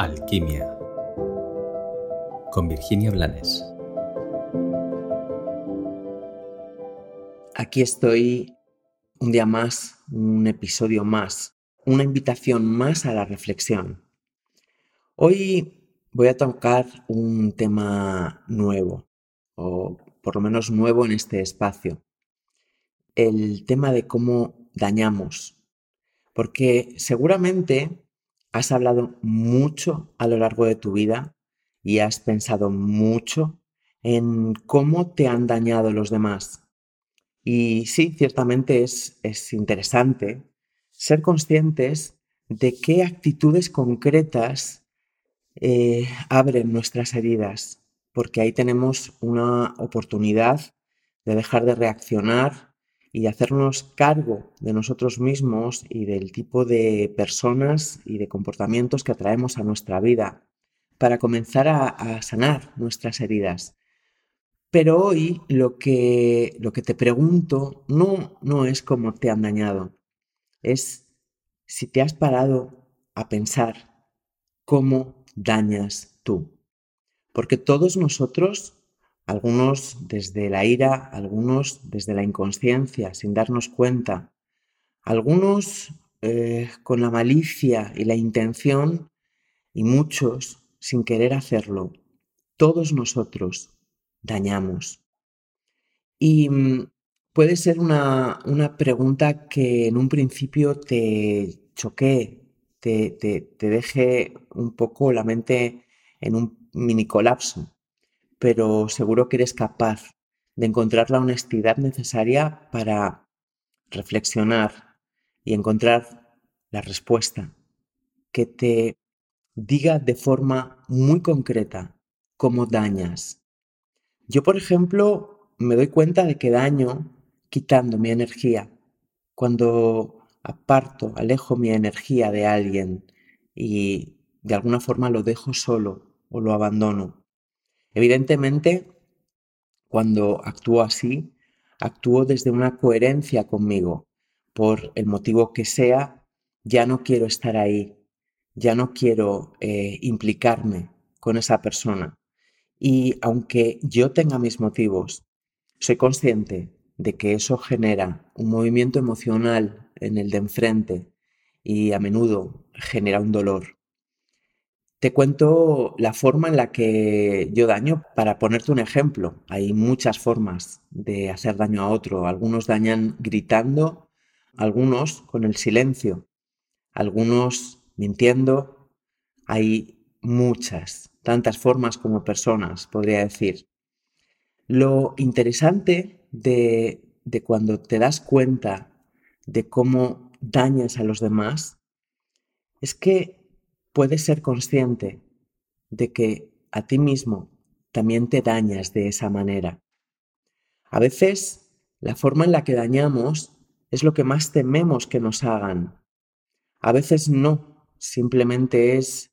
Alquimia con Virginia Blanes. Aquí estoy un día más, un episodio más, una invitación más a la reflexión. Hoy voy a tocar un tema nuevo, o por lo menos nuevo en este espacio. El tema de cómo dañamos. Porque seguramente has hablado mucho a lo largo de tu vida y has pensado mucho en cómo te han dañado los demás. Y sí, ciertamente es, es interesante ser conscientes de qué actitudes concretas eh, abren nuestras heridas, porque ahí tenemos una oportunidad de dejar de reaccionar y hacernos cargo de nosotros mismos y del tipo de personas y de comportamientos que atraemos a nuestra vida para comenzar a, sanar nuestras heridas. Pero hoy lo que, lo que te pregunto no, no es cómo te han dañado, es si te has parado a pensar cómo dañas tú. Porque todos nosotros, algunos desde la ira, algunos desde la inconsciencia, sin darnos cuenta, algunos eh, con la malicia y la intención, y muchos sin querer hacerlo, todos nosotros dañamos. Y mm, puede ser una, una pregunta que en un principio te choquee, te, te, deje un poco la mente en un mini colapso, pero seguro que eres capaz de encontrar la honestidad necesaria para reflexionar y encontrar la respuesta que te diga de forma muy concreta cómo dañas. Yo, por ejemplo, me doy cuenta de que daño quitando mi energía. Cuando aparto, alejo mi energía de alguien y de alguna forma lo dejo solo o lo abandono. Evidentemente, cuando actúo así, actúo desde una coherencia conmigo. Por el motivo que sea, ya no quiero estar ahí, ya no quiero eh, implicarme con esa persona. Y aunque yo tenga mis motivos, soy consciente de que eso genera un movimiento emocional en el de enfrente y a menudo genera un dolor. Te cuento la forma en la que yo daño para ponerte un ejemplo. Hay muchas formas de hacer daño a otro. Algunos dañan gritando, algunos con el silencio, algunos mintiendo. Hay muchas, tantas formas como personas, podría decir. Lo interesante de, de cuando te das cuenta de cómo dañas a los demás, es que puedes ser consciente de que a ti mismo también te dañas de esa manera. A veces la forma en la que dañamos es lo que más tememos que nos hagan. A veces no, simplemente es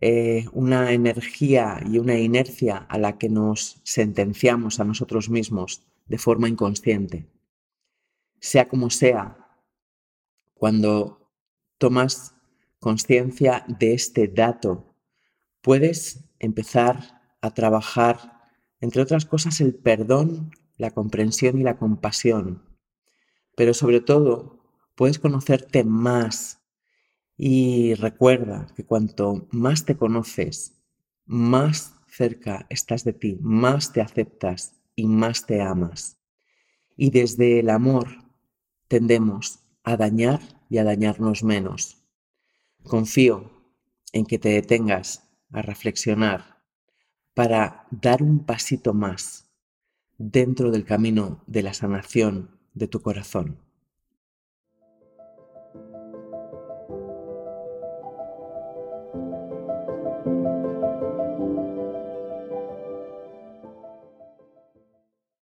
eh, una energía y una inercia a la que nos sentenciamos a nosotros mismos de forma inconsciente. Sea como sea, cuando tomas conciencia de este dato, puedes empezar a trabajar, entre otras cosas, el perdón, la comprensión y la compasión. Pero sobre todo, puedes conocerte más y recuerda que cuanto más te conoces, más cerca estás de ti, más te aceptas y más te amas. Y desde el amor tendemos a dañar y a dañarnos menos. Confío en que te detengas a reflexionar para dar un pasito más dentro del camino de la sanación de tu corazón.